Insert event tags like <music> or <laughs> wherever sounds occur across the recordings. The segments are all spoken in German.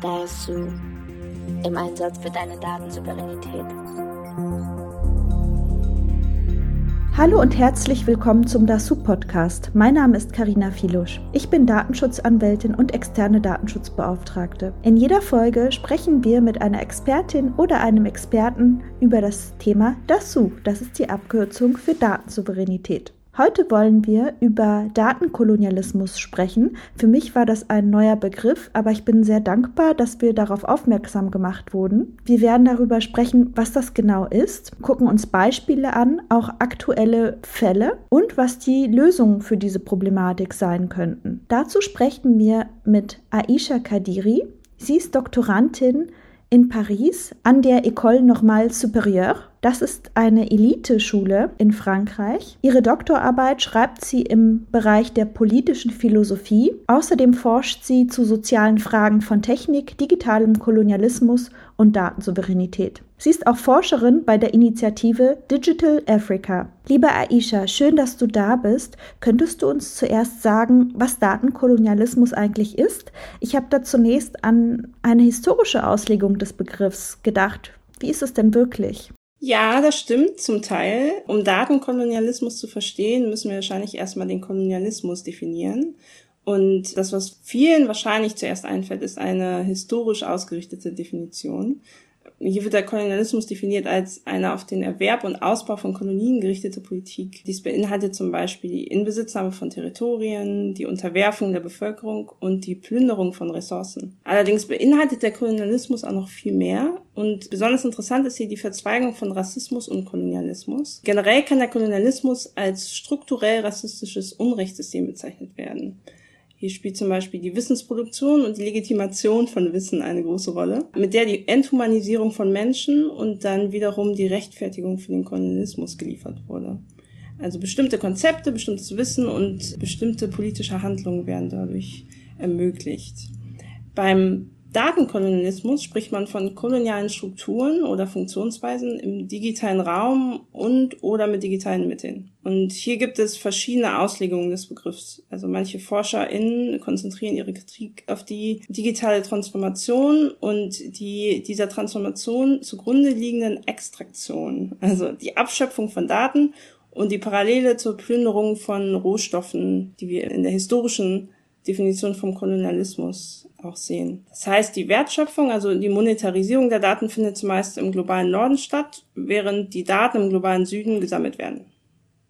Dasu im Einsatz für deine Datensouveränität. Hallo und herzlich willkommen zum DASU Podcast. Mein Name ist Karina Filusch. Ich bin Datenschutzanwältin und externe Datenschutzbeauftragte. In jeder Folge sprechen wir mit einer Expertin oder einem Experten über das Thema DASU. Das ist die Abkürzung für Datensouveränität. Heute wollen wir über Datenkolonialismus sprechen. Für mich war das ein neuer Begriff, aber ich bin sehr dankbar, dass wir darauf aufmerksam gemacht wurden. Wir werden darüber sprechen, was das genau ist, gucken uns Beispiele an, auch aktuelle Fälle und was die Lösungen für diese Problematik sein könnten. Dazu sprechen wir mit Aisha Kadiri. Sie ist Doktorandin in Paris an der École Normale Supérieure. Das ist eine Eliteschule in Frankreich. Ihre Doktorarbeit schreibt sie im Bereich der politischen Philosophie. Außerdem forscht sie zu sozialen Fragen von Technik, digitalem Kolonialismus und Datensouveränität. Sie ist auch Forscherin bei der Initiative Digital Africa. Liebe Aisha, schön, dass du da bist. Könntest du uns zuerst sagen, was Datenkolonialismus eigentlich ist? Ich habe da zunächst an eine historische Auslegung des Begriffs gedacht. Wie ist es denn wirklich? Ja, das stimmt zum Teil. Um Datenkolonialismus zu verstehen, müssen wir wahrscheinlich erstmal den Kolonialismus definieren. Und das, was vielen wahrscheinlich zuerst einfällt, ist eine historisch ausgerichtete Definition. Hier wird der Kolonialismus definiert als eine auf den Erwerb und Ausbau von Kolonien gerichtete Politik. Dies beinhaltet zum Beispiel die Inbesitznahme von Territorien, die Unterwerfung der Bevölkerung und die Plünderung von Ressourcen. Allerdings beinhaltet der Kolonialismus auch noch viel mehr und besonders interessant ist hier die Verzweigung von Rassismus und Kolonialismus. Generell kann der Kolonialismus als strukturell rassistisches Unrechtssystem bezeichnet werden. Hier spielt zum Beispiel die Wissensproduktion und die Legitimation von Wissen eine große Rolle, mit der die Enthumanisierung von Menschen und dann wiederum die Rechtfertigung für den Kolonialismus geliefert wurde. Also bestimmte Konzepte, bestimmtes Wissen und bestimmte politische Handlungen werden dadurch ermöglicht. Beim Datenkolonialismus spricht man von kolonialen Strukturen oder Funktionsweisen im digitalen Raum und oder mit digitalen Mitteln. Und hier gibt es verschiedene Auslegungen des Begriffs. Also manche ForscherInnen konzentrieren ihre Kritik auf die digitale Transformation und die dieser Transformation zugrunde liegenden Extraktion, also die Abschöpfung von Daten und die Parallele zur Plünderung von Rohstoffen, die wir in der historischen Definition vom Kolonialismus auch sehen. Das heißt, die Wertschöpfung, also die Monetarisierung der Daten findet zumeist im globalen Norden statt, während die Daten im globalen Süden gesammelt werden.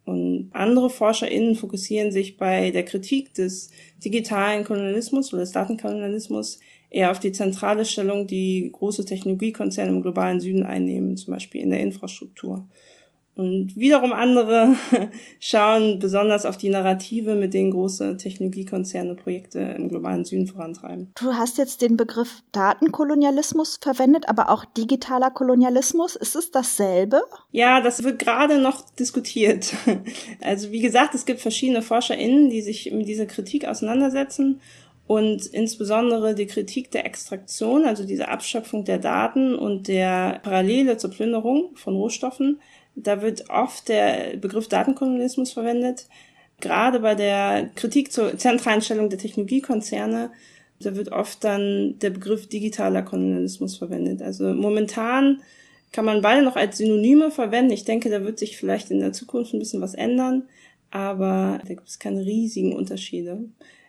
Und andere ForscherInnen fokussieren sich bei der Kritik des digitalen Kolonialismus oder des Datenkolonialismus eher auf die zentrale Stellung, die große Technologiekonzerne im globalen Süden einnehmen, zum Beispiel in der Infrastruktur. Und wiederum andere <laughs> schauen besonders auf die Narrative, mit denen große Technologiekonzerne Projekte im globalen Süden vorantreiben. Du hast jetzt den Begriff Datenkolonialismus verwendet, aber auch digitaler Kolonialismus. Ist es dasselbe? Ja, das wird gerade noch diskutiert. <laughs> Also wie gesagt, es gibt verschiedene ForscherInnen, die sich mit dieser Kritik auseinandersetzen und insbesondere die Kritik der Extraktion, also diese Abschöpfung der Daten und der Parallele zur Plünderung von Rohstoffen da wird oft der Begriff Datenkolonialismus verwendet. Gerade bei der Kritik zur zentralen Stellung der Technologiekonzerne, da wird oft dann der Begriff digitaler Kolonialismus verwendet. Also momentan kann man beide noch als Synonyme verwenden. Ich denke, da wird sich vielleicht in der Zukunft ein bisschen was ändern, aber da gibt es keine riesigen Unterschiede.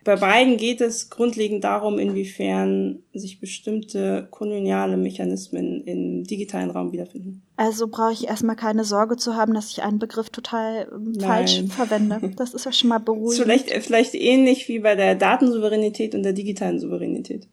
Bei beiden geht es grundlegend darum, inwiefern sich bestimmte koloniale Mechanismen im digitalen Raum wiederfinden. Also brauche ich erstmal keine Sorge zu haben, dass ich einen Begriff total ähm, falsch verwende. <laughs> Das ist ja schon mal beruhigend. Vielleicht, vielleicht ähnlich wie bei der Datensouveränität und der digitalen Souveränität.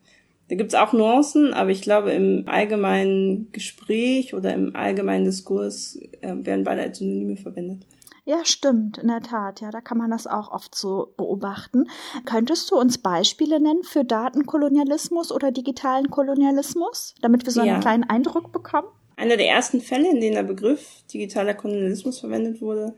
Da gibt's auch Nuancen, aber ich glaube, im allgemeinen Gespräch oder im allgemeinen Diskurs äh, werden beide als Synonyme verwendet. Ja, stimmt, in der Tat. Ja, da kann man das auch oft so beobachten. Könntest du uns Beispiele nennen für Datenkolonialismus oder digitalen Kolonialismus, damit wir so einen ja. kleinen Eindruck bekommen? Einer der ersten Fälle, in denen der Begriff digitaler Kolonialismus verwendet wurde,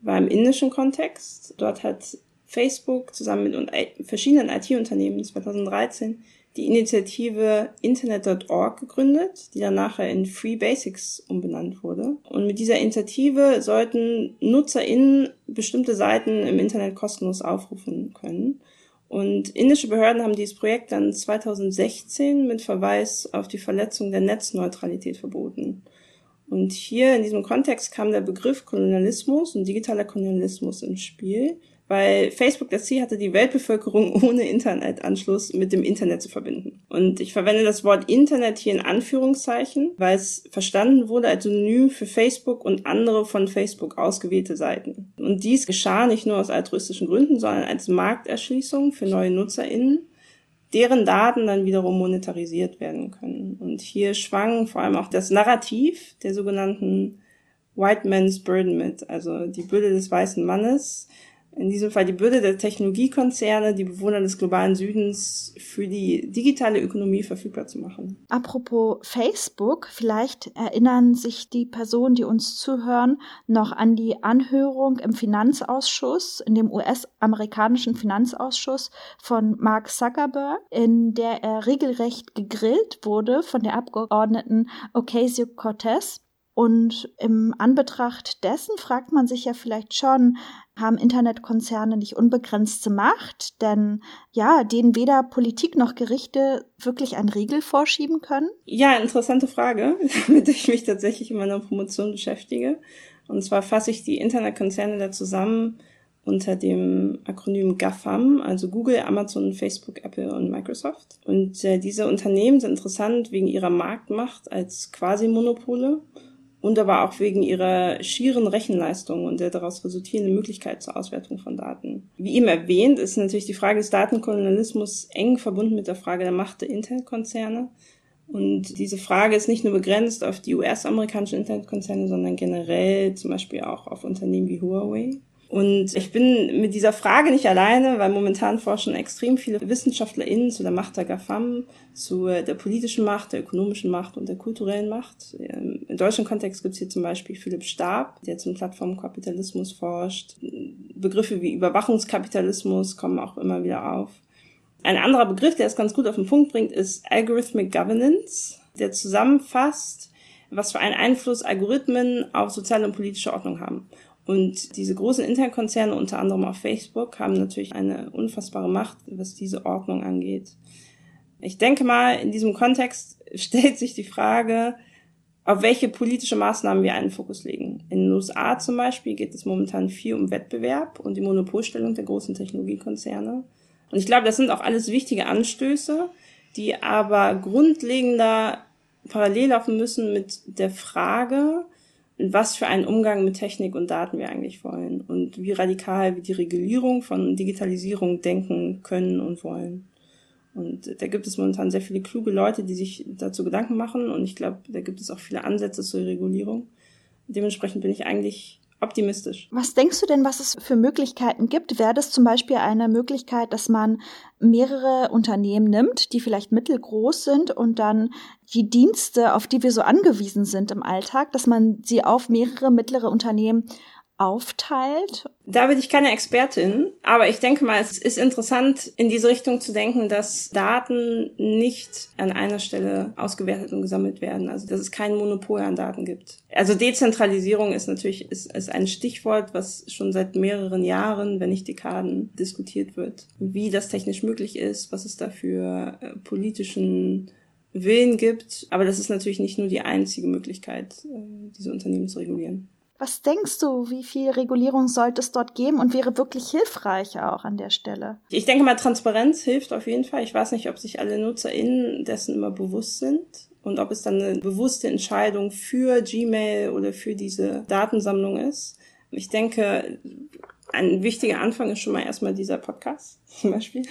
war im indischen Kontext. Dort hat Facebook zusammen mit verschiedenen IT-Unternehmen 2013 die Initiative Internet.org gegründet, die dann nachher in Free Basics umbenannt wurde. Und mit dieser Initiative sollten NutzerInnen bestimmte Seiten im Internet kostenlos aufrufen können. Und indische Behörden haben dieses Projekt dann 2016 mit Verweis auf die Verletzung der Netzneutralität verboten. Und hier in diesem Kontext kam der Begriff Kolonialismus und digitaler Kolonialismus ins Spiel, weil Facebook das Ziel hatte, die Weltbevölkerung <laughs> ohne Internetanschluss mit dem Internet zu verbinden. Und ich verwende das Wort Internet hier in Anführungszeichen, weil es verstanden wurde als Synonym für Facebook und andere von Facebook ausgewählte Seiten. Und dies geschah nicht nur aus altruistischen Gründen, sondern als Markterschließung für neue NutzerInnen, deren Daten dann wiederum monetarisiert werden können. Und hier schwang vor allem auch das Narrativ der sogenannten White Man's Burden mit, also die Bürde des weißen Mannes, in diesem Fall die Bürde der Technologiekonzerne, die Bewohner des globalen Südens für die digitale Ökonomie verfügbar zu machen. Apropos Facebook, vielleicht erinnern sich die Personen, die uns zuhören, noch an die Anhörung im Finanzausschuss, in dem US-amerikanischen Finanzausschuss von Mark Zuckerberg, in der er regelrecht gegrillt wurde von der Abgeordneten Ocasio-Cortez. Und im Anbetracht dessen fragt man sich ja vielleicht schon, haben Internetkonzerne nicht unbegrenzte Macht? Denn ja, denen weder Politik noch Gerichte wirklich ein Riegel vorschieben können? Ja, interessante Frage, <laughs> mit der ich mich tatsächlich in meiner Promotion beschäftige. Und zwar fasse ich die Internetkonzerne da zusammen unter dem Akronym GAFAM, also Google, Amazon, Facebook, Apple und Microsoft. Und äh, diese Unternehmen sind interessant wegen ihrer Marktmacht als Quasi-Monopole und aber auch wegen ihrer schieren Rechenleistung und der daraus resultierenden Möglichkeit zur Auswertung von Daten. Wie eben erwähnt, ist natürlich die Frage des Datenkolonialismus eng verbunden mit der Frage der Macht der Internetkonzerne. Und diese Frage ist nicht nur begrenzt auf die US-amerikanischen Internetkonzerne, sondern generell zum Beispiel auch auf Unternehmen wie Huawei. Und ich bin mit dieser Frage nicht alleine, weil momentan forschen extrem viele WissenschaftlerInnen zu der Macht der GAFAM, zu der politischen Macht, der ökonomischen Macht und der kulturellen Macht. Im deutschen Kontext gibt es hier zum Beispiel Philipp Stab, der zum Plattformkapitalismus forscht. Begriffe wie Überwachungskapitalismus kommen auch immer wieder auf. Ein anderer Begriff, der es ganz gut auf den Punkt bringt, ist Algorithmic Governance, der zusammenfasst, was für einen Einfluss Algorithmen auf soziale und politische Ordnung haben. Und diese großen Internetkonzerne, unter anderem auch Facebook, haben natürlich eine unfassbare Macht, was diese Ordnung angeht. Ich denke mal, in diesem Kontext <laughs> stellt sich die Frage, auf welche politische Maßnahmen wir einen Fokus legen. In den USA zum Beispiel geht es momentan viel um Wettbewerb und die Monopolstellung der großen Technologiekonzerne. Und ich glaube, das sind auch alles wichtige Anstöße, die aber grundlegender parallel laufen müssen mit der Frage, was für einen Umgang mit Technik und Daten wir eigentlich wollen und wie radikal wir die Regulierung von Digitalisierung denken können und wollen. Und da gibt es momentan sehr viele kluge Leute, die sich dazu Gedanken machen und ich glaube, da gibt es auch viele Ansätze zur Regulierung. Dementsprechend bin ich eigentlich optimistisch. Was denkst du denn, was es für Möglichkeiten gibt? Wäre das zum Beispiel eine Möglichkeit, dass man mehrere Unternehmen nimmt, die vielleicht mittelgroß sind und dann die Dienste, auf die wir so angewiesen sind im Alltag, dass man sie auf mehrere mittlere Unternehmen aufteilt? Da bin ich keine Expertin, aber ich denke mal, es ist interessant, in diese Richtung zu denken, dass Daten nicht an einer Stelle ausgewertet und gesammelt werden. Also, dass es kein Monopol an Daten gibt. Also, Dezentralisierung ist natürlich, ist, ist ein Stichwort, was schon seit mehreren Jahren, wenn nicht Dekaden, diskutiert wird. Wie das technisch möglich ist, was es da für äh, politischen Willen gibt. Aber das ist natürlich nicht nur die einzige Möglichkeit, äh, diese Unternehmen zu regulieren. Was denkst du, wie viel Regulierung sollte es dort geben und wäre wirklich hilfreich auch an der Stelle? Ich denke mal, Transparenz hilft auf jeden Fall. Ich weiß nicht, ob sich alle NutzerInnen dessen immer bewusst sind und ob es dann eine bewusste Entscheidung für Gmail oder für diese Datensammlung ist. Ich denke, ein wichtiger Anfang ist schon mal erstmal dieser Podcast <laughs> zum Beispiel,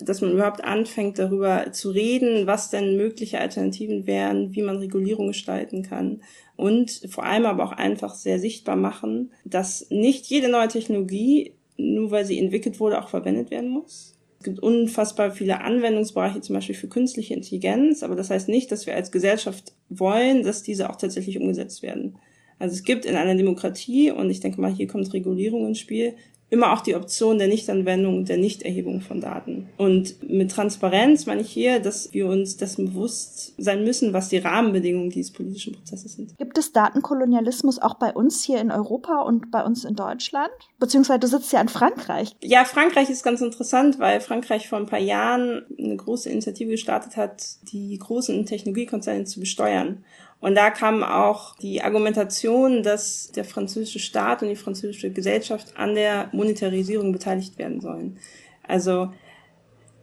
dass man überhaupt anfängt darüber zu reden, was denn mögliche Alternativen wären, wie man Regulierung gestalten kann und vor allem aber auch einfach sehr sichtbar machen, dass nicht jede neue Technologie, nur weil sie entwickelt wurde, auch verwendet werden muss. Es gibt unfassbar viele Anwendungsbereiche, zum Beispiel für künstliche Intelligenz, aber das heißt nicht, dass wir als Gesellschaft wollen, dass diese auch tatsächlich umgesetzt werden. Also es gibt in einer Demokratie, und ich denke mal, hier kommt Regulierung ins Spiel, immer auch die Option der Nichtanwendung, der Nichterhebung von Daten. Und mit Transparenz meine ich hier, dass wir uns dessen bewusst sein müssen, was die Rahmenbedingungen dieses politischen Prozesses sind. Gibt es Datenkolonialismus auch bei uns hier in Europa und bei uns in Deutschland? Beziehungsweise du sitzt ja in Frankreich. Ja, Frankreich ist ganz interessant, weil Frankreich vor ein paar Jahren eine große Initiative gestartet hat, die großen Technologiekonzerne zu besteuern. Und da kam auch die Argumentation, dass der französische Staat und die französische Gesellschaft an der Monetarisierung beteiligt werden sollen. Also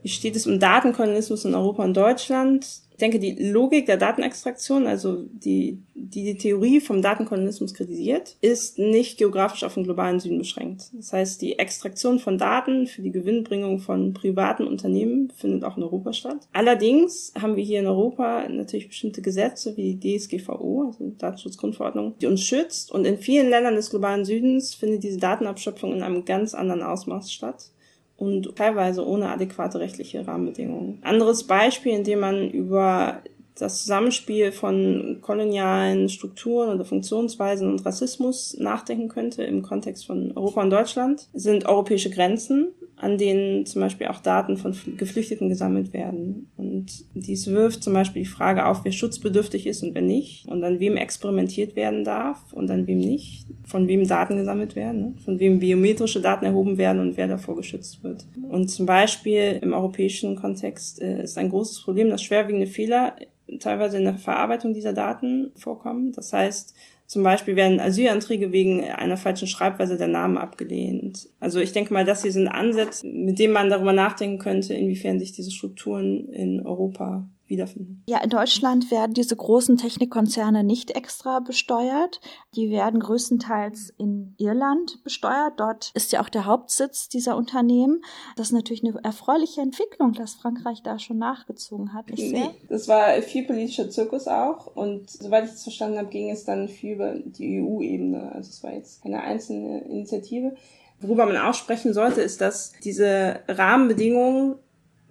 wie steht es um Datenkolonialismus in Europa und Deutschland? Ich denke, die Logik der Datenextraktion, also die, die die Theorie vom Datenkolonialismus kritisiert, ist nicht geografisch auf den globalen Süden beschränkt. Das heißt, die Extraktion von Daten für die Gewinnbringung von privaten Unternehmen findet auch in Europa statt. Allerdings haben wir hier in Europa natürlich bestimmte Gesetze wie die DSGVO, also die Datenschutzgrundverordnung, die uns schützt. Und in vielen Ländern des globalen Südens findet diese Datenabschöpfung in einem ganz anderen Ausmaß statt und teilweise ohne adäquate rechtliche Rahmenbedingungen. Anderes Beispiel, in dem man über das Zusammenspiel von kolonialen Strukturen oder Funktionsweisen und Rassismus nachdenken könnte im Kontext von Europa und Deutschland, sind europäische Grenzen, an denen zum Beispiel auch Daten von Geflüchteten gesammelt werden. Und dies wirft zum Beispiel die Frage auf, wer schutzbedürftig ist und wer nicht, und an wem experimentiert werden darf und an wem nicht, von wem Daten gesammelt werden, ne? von wem biometrische Daten erhoben werden und wer davor geschützt wird. Und zum Beispiel im europäischen Kontext äh, ist ein großes Problem, dass schwerwiegende Fehler teilweise in der Verarbeitung dieser Daten vorkommen. Das heißt, zum Beispiel werden Asylanträge wegen einer falschen Schreibweise der Namen abgelehnt. Also ich denke mal, das hier sind Ansätze, mit denen man darüber nachdenken könnte, inwiefern sich diese Strukturen in Europa wiederfinden. Ja, in Deutschland werden diese großen Technikkonzerne nicht extra besteuert. Die werden größtenteils in Irland besteuert. Dort ist ja auch der Hauptsitz dieser Unternehmen. Das ist natürlich eine erfreuliche Entwicklung, dass Frankreich da schon nachgezogen hat. Nicht sehr? Das war viel politischer Zirkus auch. Und soweit ich es verstanden habe, ging es dann viel über die EU-Ebene. Also es war jetzt keine einzelne Initiative. Worüber man auch sprechen sollte, ist, dass diese Rahmenbedingungen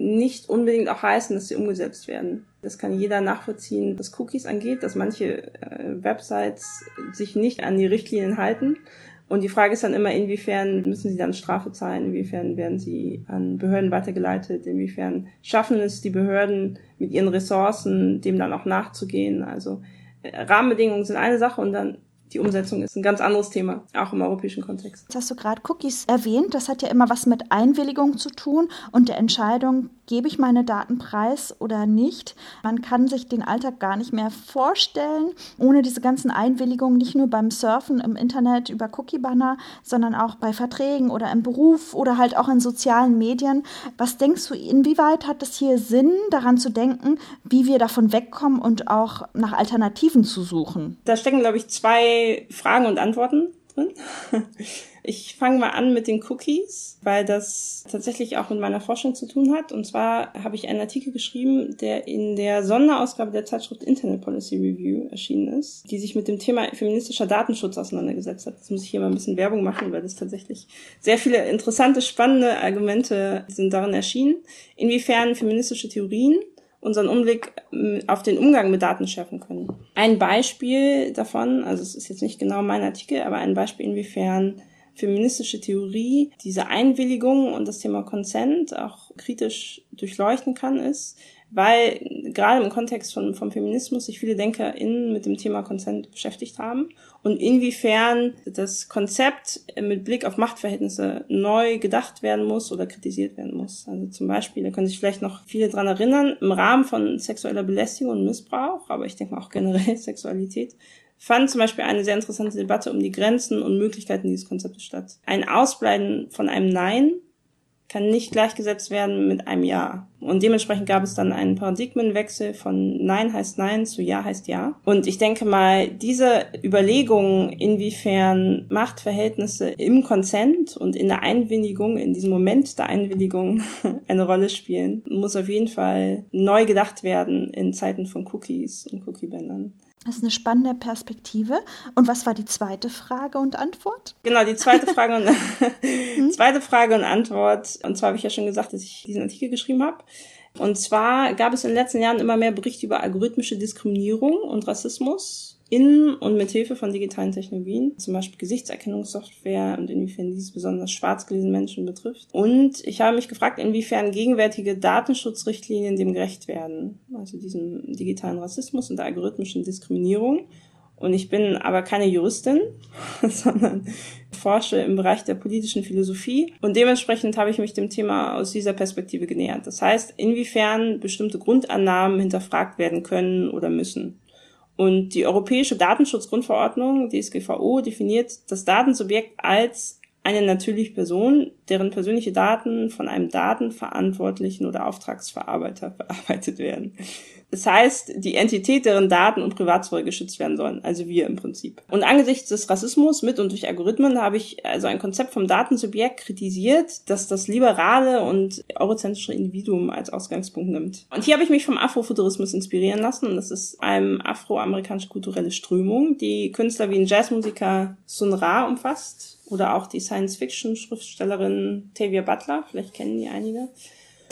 nicht unbedingt auch heißen, dass sie umgesetzt werden. Das kann jeder nachvollziehen, was Cookies angeht, dass manche äh, Websites sich nicht an die Richtlinien halten. Und die Frage ist dann immer, inwiefern müssen sie dann Strafe zahlen, inwiefern werden sie an Behörden weitergeleitet, inwiefern schaffen es die Behörden mit ihren Ressourcen, dem dann auch nachzugehen. Also äh, Rahmenbedingungen sind eine Sache und dann die Umsetzung ist ein ganz anderes Thema, auch im europäischen Kontext. Jetzt hast du gerade Cookies erwähnt. Das hat ja immer was mit Einwilligung zu tun und der Entscheidung, gebe ich meine Daten preis oder nicht. Man kann sich den Alltag gar nicht mehr vorstellen, ohne diese ganzen Einwilligungen, nicht nur beim Surfen im Internet über Cookie-Banner, sondern auch bei Verträgen oder im Beruf oder halt auch in sozialen Medien. Was denkst du, inwieweit hat es hier Sinn, daran zu denken, wie wir davon wegkommen und auch nach Alternativen zu suchen? Da stecken, glaube ich, zwei Fragen und Antworten drin. <laughs> Ich fange mal an mit den Cookies, weil das tatsächlich auch mit meiner Forschung zu tun hat. Und zwar habe ich einen Artikel geschrieben, der in der Sonderausgabe der Zeitschrift Internet Policy Review erschienen ist, die sich mit dem Thema feministischer Datenschutz auseinandergesetzt hat. Jetzt muss ich hier mal ein bisschen Werbung machen, weil das tatsächlich sehr viele interessante, spannende Argumente sind darin erschienen. Inwiefern feministische Theorien unseren Umblick ähm, auf den Umgang mit Daten schärfen können. Ein Beispiel davon, also es ist jetzt nicht genau mein Artikel, aber ein Beispiel, inwiefern feministische Theorie diese Einwilligung und das Thema Consent auch kritisch durchleuchten kann, ist, weil gerade im Kontext von, vom Feminismus sich viele DenkerInnen mit dem Thema Consent beschäftigt haben und inwiefern das Konzept mit Blick auf Machtverhältnisse neu gedacht werden muss oder kritisiert werden muss. Also zum Beispiel, da können sich vielleicht noch viele dran erinnern, im Rahmen von sexueller Belästigung und Missbrauch, aber ich denke auch generell <laughs> Sexualität, fand zum Beispiel eine sehr interessante Debatte um die Grenzen und Möglichkeiten dieses Konzeptes statt. Ein Ausbleiben von einem Nein kann nicht gleichgesetzt werden mit einem Ja. Und dementsprechend gab es dann einen Paradigmenwechsel von Nein heißt Nein zu Ja heißt Ja. Und ich denke mal, diese Überlegungen, inwiefern Machtverhältnisse im Konsent und in der Einwilligung, in diesem Moment der Einwilligung <laughs> eine Rolle spielen, muss auf jeden Fall neu gedacht werden in Zeiten von Cookies und Cookie-Bändern. Das ist eine spannende Perspektive. Und was war die zweite Frage und Antwort? Genau, die zweite Frage und <laughs> <laughs> hm? zweite Frage und Antwort. Und zwar habe ich ja schon gesagt, dass ich diesen Artikel geschrieben habe. Und zwar gab es in den letzten Jahren immer mehr Berichte über algorithmische Diskriminierung und Rassismus in und mit Hilfe von digitalen Technologien, zum Beispiel Gesichtserkennungssoftware und inwiefern dies besonders schwarz gelesene Menschen betrifft. Und ich habe mich gefragt, inwiefern gegenwärtige Datenschutzrichtlinien dem gerecht werden, also diesem digitalen Rassismus und der algorithmischen Diskriminierung. Und ich bin aber keine Juristin, <laughs> sondern forsche im Bereich der politischen Philosophie. Und dementsprechend habe ich mich dem Thema aus dieser Perspektive genähert. Das heißt, inwiefern bestimmte Grundannahmen hinterfragt werden können oder müssen. Und die Europäische Datenschutzgrundverordnung, DSGVO, definiert das Datensubjekt als eine natürliche Person, deren persönliche Daten von einem Datenverantwortlichen oder Auftragsverarbeiter <laughs> verarbeitet werden. Das heißt, die Entität, deren Daten und Privatsphäre geschützt werden sollen, also wir im Prinzip. Und angesichts des Rassismus mit und durch Algorithmen habe ich also ein Konzept vom Datensubjekt kritisiert, das das liberale und eurozentrische Individuum als Ausgangspunkt nimmt. Und hier habe ich mich vom Afrofuturismus inspirieren lassen. Und das ist eine afroamerikanische kulturelle Strömung, die Künstler wie ein Jazzmusiker Sun Ra umfasst. Oder auch die Science-Fiction-Schriftstellerin Tavia Butler, vielleicht kennen die einige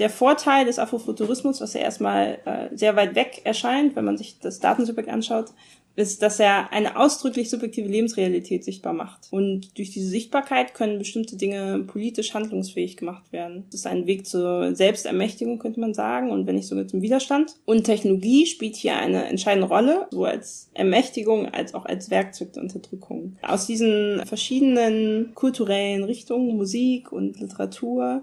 der Vorteil des Afrofuturismus, was ja erstmal äh, sehr weit weg erscheint, wenn man sich das Datensubjekt anschaut, ist, dass er eine ausdrücklich subjektive Lebensrealität sichtbar macht. Und durch diese Sichtbarkeit können bestimmte Dinge politisch handlungsfähig gemacht werden. Das ist ein Weg zur Selbstermächtigung, könnte man sagen, und wenn nicht sogar zum Widerstand. Und Technologie spielt hier eine entscheidende Rolle, so als Ermächtigung als auch als Werkzeug der Unterdrückung. Aus diesen verschiedenen kulturellen Richtungen, Musik und Literatur,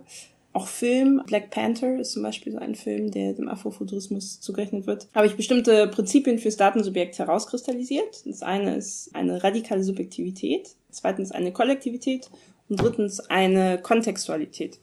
auch Film. Black Panther ist zum Beispiel so ein Film, der dem Afrofuturismus zugerechnet wird. Habe ich bestimmte Prinzipien fürs Datensubjekt herauskristallisiert. Das eine ist eine radikale Subjektivität, zweitens eine Kollektivität und drittens eine Kontextualität.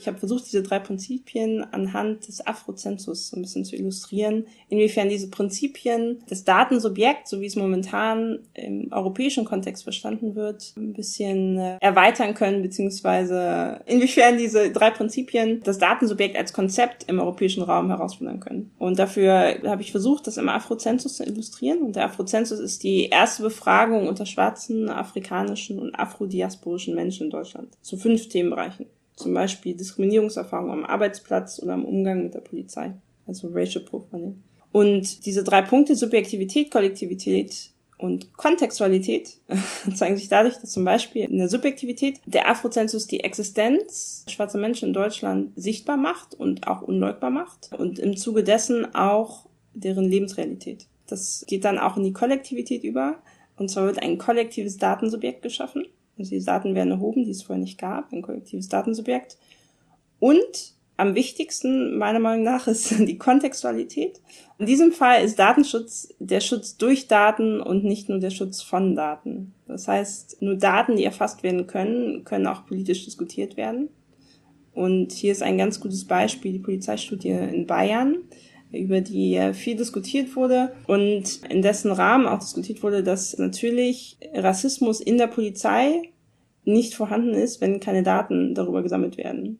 Ich habe versucht, diese drei Prinzipien anhand des Afrozensus so ein bisschen zu illustrieren, inwiefern diese Prinzipien des Datensubjekts, so wie es momentan im europäischen Kontext verstanden wird, ein bisschen äh, erweitern können, beziehungsweise inwiefern diese drei Prinzipien das Datensubjekt als Konzept im europäischen Raum herausfinden können. Und dafür habe ich versucht, das im Afrozensus zu illustrieren. Und der Afrozensus ist die erste Befragung unter schwarzen, afrikanischen und afrodiasporischen Menschen in Deutschland zu fünf Themenbereichen zum Beispiel Diskriminierungserfahrungen am Arbeitsplatz oder am Umgang mit der Polizei, also Racial Profiling. Und diese drei Punkte, Subjektivität, Kollektivität und Kontextualität, <laughs> zeigen sich dadurch, dass zum Beispiel in der Subjektivität der Afrozensus die Existenz schwarzer Menschen in Deutschland sichtbar macht und auch unleugbar macht und im Zuge dessen auch deren Lebensrealität. Das geht dann auch in die Kollektivität über. Und zwar wird ein kollektives Datensubjekt geschaffen also die Daten werden erhoben, die es vorher nicht gab, ein kollektives Datensubjekt. Und am wichtigsten meiner Meinung nach ist <laughs> die Kontextualität. In diesem Fall ist Datenschutz der Schutz durch Daten und nicht nur der Schutz von Daten. Das heißt, nur Daten, die erfasst werden können, können auch politisch diskutiert werden. Und hier ist ein ganz gutes Beispiel die Polizeistudie in Bayern über die viel diskutiert wurde und in dessen Rahmen auch diskutiert wurde, dass natürlich Rassismus in der Polizei nicht vorhanden ist, wenn keine Daten darüber gesammelt werden.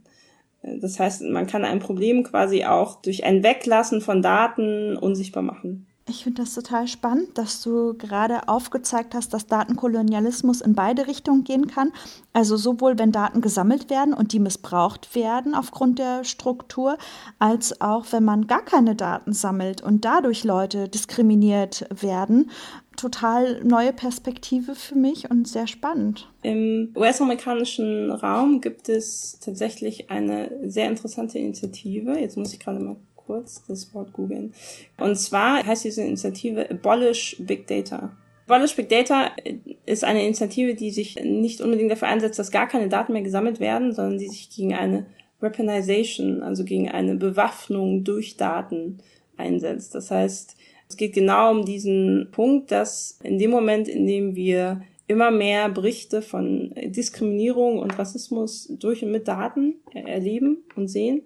Das heißt, man kann ein Problem quasi auch durch ein Weglassen von Daten unsichtbar machen. Ich finde das total spannend, dass du gerade aufgezeigt hast, dass Datenkolonialismus in beide Richtungen gehen kann. Also sowohl wenn Daten gesammelt werden und die missbraucht werden aufgrund der Struktur, als auch wenn man gar keine Daten sammelt und dadurch Leute diskriminiert werden. Total neue Perspektive für mich und sehr spannend. Im US-amerikanischen Raum gibt es tatsächlich eine sehr interessante Initiative. Jetzt muss ich gerade mal kurz das Wort googeln. Und zwar heißt diese Initiative Abolish Big Data. Abolish Big Data ist eine Initiative, die sich nicht unbedingt dafür einsetzt, dass gar keine Daten mehr gesammelt werden, sondern die sich gegen eine Weaponization, also gegen eine Bewaffnung durch Daten einsetzt. Das heißt, es geht genau um diesen Punkt, dass in dem Moment, in dem wir immer mehr Berichte von Diskriminierung und Rassismus durch und mit Daten erleben und sehen,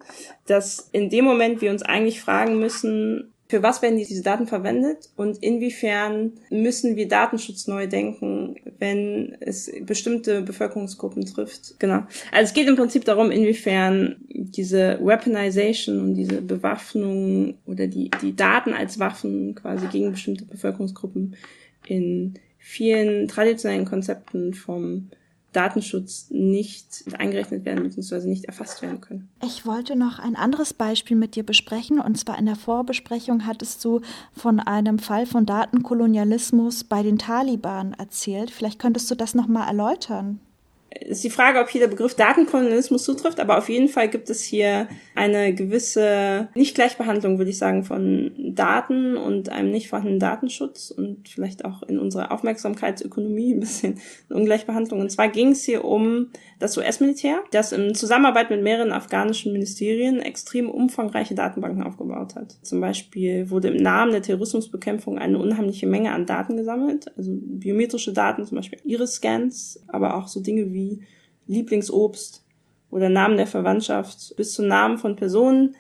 dass in dem Moment wir uns eigentlich fragen müssen, für was werden diese Daten verwendet und inwiefern müssen wir Datenschutz neu denken, wenn es bestimmte Bevölkerungsgruppen trifft. Genau. Also es geht im Prinzip darum, inwiefern diese Weaponization und diese Bewaffnung oder die, die Daten als Waffen quasi gegen bestimmte Bevölkerungsgruppen in vielen traditionellen Konzepten vom Datenschutz nicht eingerechnet werden bzw. nicht erfasst werden können. Ich wollte noch ein anderes Beispiel mit dir besprechen und zwar in der Vorbesprechung hattest du von einem Fall von Datenkolonialismus bei den Taliban erzählt. Vielleicht könntest du das noch mal erläutern ist die Frage, ob hier der Begriff Datenkolonialismus zutrifft, aber auf jeden Fall gibt es hier eine gewisse Nicht-Gleichbehandlung, würde ich sagen, von Daten und einem nicht vorhandenen Datenschutz und vielleicht auch in unserer Aufmerksamkeitsökonomie ein bisschen <laughs> Ungleichbehandlung. Und zwar ging es hier um das US-Militär, das in Zusammenarbeit mit mehreren afghanischen Ministerien extrem umfangreiche Datenbanken aufgebaut hat. Zum Beispiel wurde im Namen der Terrorismusbekämpfung eine unheimliche Menge an Daten gesammelt, also biometrische Daten, zum Beispiel Iris-Scans, aber auch so Dinge wie Lieblingsobst oder Namen der Verwandtschaft bis zu Namen von Personen,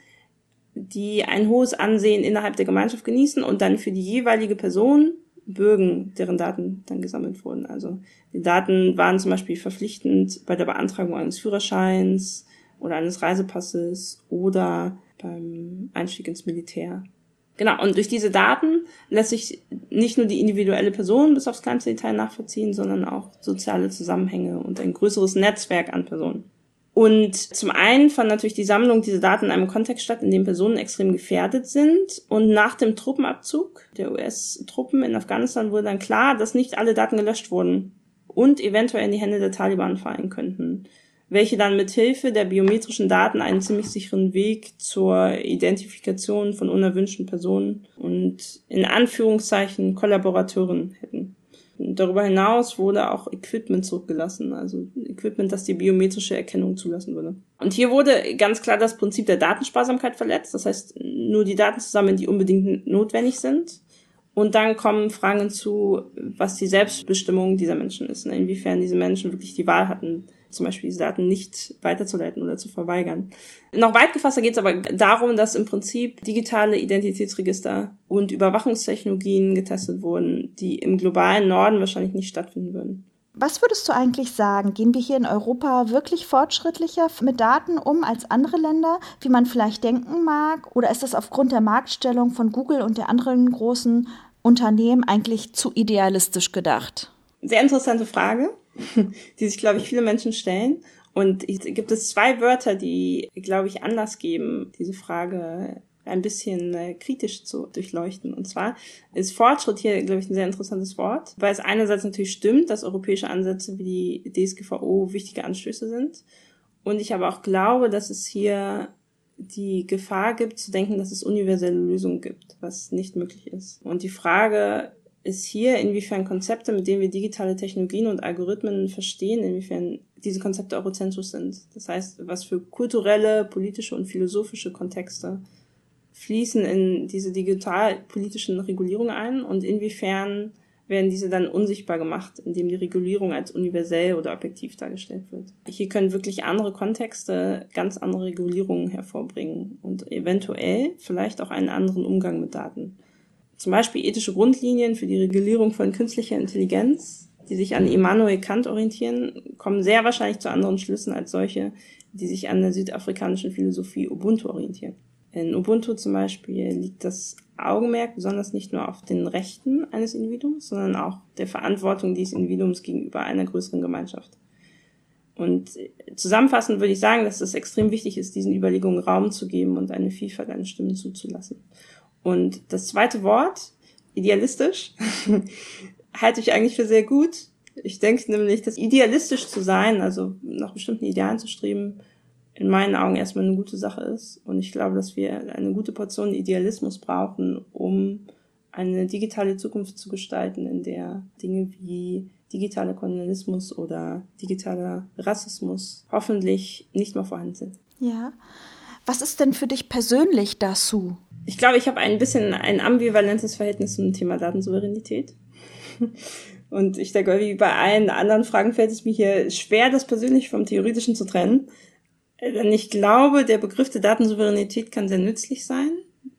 die ein hohes Ansehen innerhalb der Gemeinschaft genießen und dann für die jeweilige Person Bürgen, deren Daten dann gesammelt wurden. Also die Daten waren zum Beispiel verpflichtend bei der Beantragung eines Führerscheins oder eines Reisepasses oder beim Einstieg ins Militär. Genau, und durch diese Daten lässt sich nicht nur die individuelle Person bis aufs kleinste Detail nachvollziehen, sondern auch soziale Zusammenhänge und ein größeres Netzwerk an Personen. Und zum einen fand natürlich die Sammlung dieser Daten in einem Kontext statt, in dem Personen extrem gefährdet sind. Und nach dem Truppenabzug der US-Truppen in Afghanistan wurde dann klar, dass nicht alle Daten gelöscht wurden und eventuell in die Hände der Taliban fallen könnten, welche dann mit Hilfe der biometrischen Daten einen ziemlich sicheren Weg zur Identifikation von unerwünschten Personen und in Anführungszeichen Kollaborateuren hätten. Darüber hinaus wurde auch Equipment zurückgelassen, also Equipment, das die biometrische Erkennung zulassen würde. Und hier wurde ganz klar das Prinzip der Datensparsamkeit verletzt, das heißt nur die Daten zusammen, die unbedingt notwendig sind. Und dann kommen Fragen hinzu, was die Selbstbestimmung dieser Menschen ist, ne? inwiefern diese Menschen wirklich die Wahl hatten, zum Beispiel diese Daten nicht weiterzuleiten oder zu verweigern. Noch weit gefasster geht es aber darum, dass im Prinzip digitale Identitätsregister und Überwachungstechnologien getestet wurden, die im globalen Norden wahrscheinlich nicht stattfinden würden. Was würdest du eigentlich sagen? Gehen wir hier in Europa wirklich fortschrittlicher mit Daten um als andere Länder, wie man vielleicht denken mag? Oder ist das aufgrund der Marktstellung von Google und der anderen großen Unternehmen eigentlich zu idealistisch gedacht? Sehr interessante Frage. <laughs> die sich, glaube ich, viele Menschen stellen. Und gibt es zwei Wörter, die, glaube ich, Anlass geben, diese Frage ein bisschen äh, kritisch zu durchleuchten. Und zwar ist Fortschritt hier, glaube ich, ein sehr interessantes Wort, weil es einerseits natürlich stimmt, dass europäische Ansätze wie die DSGVO wichtige Anstöße sind. Und ich aber auch glaube, dass es hier die Gefahr gibt, zu denken, dass es universelle Lösungen gibt, was nicht möglich ist. Und die Frage ist hier, inwiefern Konzepte, mit denen wir digitale Technologien und Algorithmen verstehen, inwiefern diese Konzepte eurozentrisch sind. Das heißt, was für kulturelle, politische und philosophische Kontexte fließen in diese digitalpolitischen Regulierungen ein und inwiefern werden diese dann unsichtbar gemacht, indem die Regulierung als universell oder objektiv dargestellt wird. Hier können wirklich andere Kontexte ganz andere Regulierungen hervorbringen und eventuell vielleicht auch einen anderen Umgang mit Daten zum Beispiel ethische Grundlinien für die Regulierung von künstlicher Intelligenz, die sich an Immanuel Kant orientieren, kommen sehr wahrscheinlich zu anderen Schlüssen als solche, die sich an der südafrikanischen Philosophie Ubuntu orientieren. In Ubuntu zum Beispiel liegt das Augenmerk besonders nicht nur auf den Rechten eines Individuums, sondern auch der Verantwortung dieses Individuums gegenüber einer größeren Gemeinschaft. Und zusammenfassend würde ich sagen, dass es extrem wichtig ist, diesen Überlegungen Raum zu geben und eine Vielfalt an Stimmen zuzulassen. Und das zweite Wort, idealistisch, <laughs> halte ich eigentlich für sehr gut. Ich denke nämlich, dass idealistisch zu sein, also nach bestimmten Idealen zu streben, in meinen Augen erstmal eine gute Sache ist. Und ich glaube, dass wir eine gute Portion Idealismus brauchen, um eine digitale Zukunft zu gestalten, in der Dinge wie digitaler Kolonialismus oder digitaler Rassismus hoffentlich nicht mehr vorhanden sind. Ja. Was ist denn für dich persönlich dazu? Ich glaube, ich habe ein bisschen ein ambivalentes Verhältnis zum Thema Datensouveränität. <laughs> Und ich denke, wie bei allen anderen Fragen fällt es mir hier schwer, das persönlich vom Theoretischen zu trennen. Denn ich glaube, der Begriff der Datensouveränität kann sehr nützlich sein,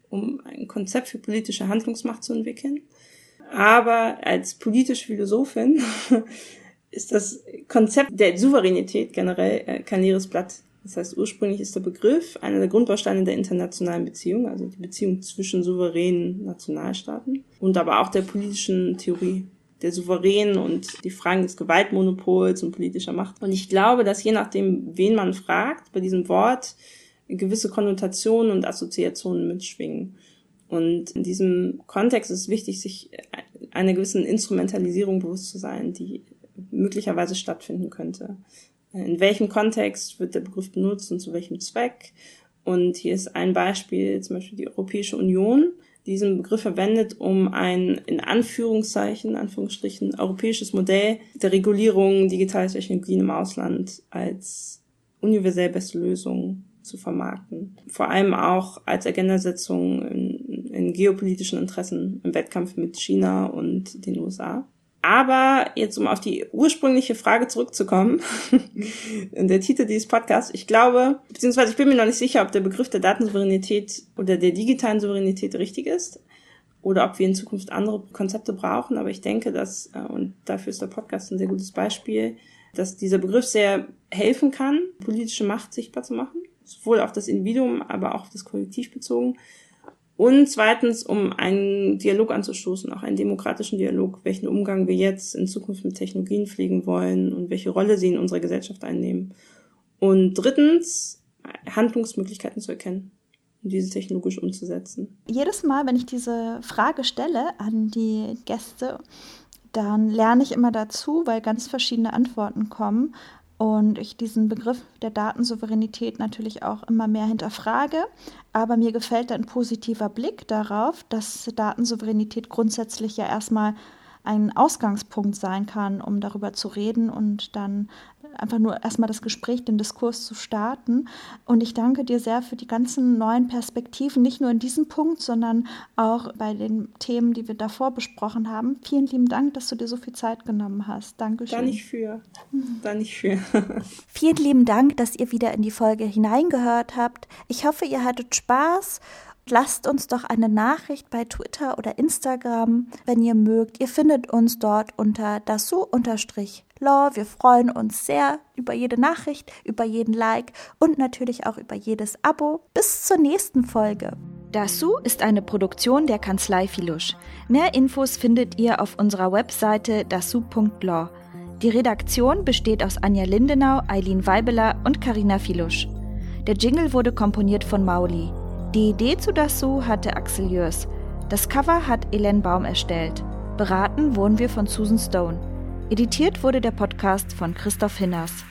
um ein Konzept für politische Handlungsmacht zu entwickeln. Aber als politische Philosophin <laughs> ist das Konzept der Souveränität generell äh, kein leeres Blatt das heißt, ursprünglich ist der Begriff einer der Grundbausteine der internationalen Beziehung, also die Beziehung zwischen souveränen Nationalstaaten und aber auch der politischen Theorie der Souverän und die Fragen des Gewaltmonopols und politischer Macht. Und ich glaube, dass je nachdem, wen man fragt, bei diesem Wort gewisse Konnotationen und Assoziationen mitschwingen. Und in diesem Kontext ist es wichtig, sich einer gewissen Instrumentalisierung bewusst zu sein, die möglicherweise stattfinden könnte. In welchem Kontext wird der Begriff benutzt und zu welchem Zweck? Und hier ist ein Beispiel, zum Beispiel die Europäische Union, die diesen Begriff verwendet, um ein in Anführungszeichen, Anführungsstrichen, europäisches Modell der Regulierung digitaler Technologien im Ausland als universell beste Lösung zu vermarkten. Vor allem auch als Agendasetzung in, in geopolitischen Interessen im Wettkampf mit China und den USA. Aber jetzt, um auf die ursprüngliche Frage zurückzukommen, <laughs> der Titel dieses Podcasts, ich glaube, beziehungsweise ich bin mir noch nicht sicher, ob der Begriff der Datensouveränität oder der digitalen Souveränität richtig ist oder ob wir in Zukunft andere Konzepte brauchen. Aber ich denke, dass, äh, und dafür ist der Podcast ein sehr gutes Beispiel, dass dieser Begriff sehr helfen kann, politische Macht sichtbar zu machen, sowohl auf das Individuum, aber auch auf das Kollektiv bezogen und zweitens, um einen Dialog anzustoßen, auch einen demokratischen Dialog, welchen Umgang wir jetzt in Zukunft mit Technologien pflegen wollen und welche Rolle sie in unserer Gesellschaft einnehmen. Und drittens, Handlungsmöglichkeiten zu erkennen und diese technologisch umzusetzen. Jedes Mal, wenn ich diese Frage stelle an die Gäste, dann lerne ich immer dazu, weil ganz verschiedene Antworten kommen und ich diesen Begriff der Datensouveränität natürlich auch immer mehr hinterfrage. Aber mir gefällt ein positiver Blick darauf, dass Datensouveränität grundsätzlich ja erstmal ein Ausgangspunkt sein kann, um darüber zu reden und dann einfach nur erstmal das Gespräch, den Diskurs zu starten. Und ich danke dir sehr für die ganzen neuen Perspektiven, nicht nur in diesem Punkt, sondern auch bei den Themen, die wir davor besprochen haben. Vielen lieben Dank, dass du dir so viel Zeit genommen hast. Dankeschön. Da nicht für. Da nicht für. <laughs> Vielen lieben Dank, dass ihr wieder in die Folge hineingehört habt. Ich hoffe, ihr hattet Spaß lasst uns doch eine Nachricht bei Twitter oder Instagram, wenn ihr mögt. Ihr findet uns dort unter dasu-law. Wir freuen uns sehr über jede Nachricht, über jeden Like und natürlich auch über jedes Abo. Bis zur nächsten Folge. Dasu ist eine Produktion der Kanzlei Filusch. Mehr Infos findet ihr auf unserer Webseite dasu.law. Die Redaktion besteht aus Anja Lindenau, Eileen Weibeler und Karina Filusch. Der Jingle wurde komponiert von Mauli. Die Idee zu Dasu hatte Axel Jörs. Das Cover hat Elen Baum erstellt. Beraten wurden wir von Susan Stone. Editiert wurde der Podcast von Christoph Hinners.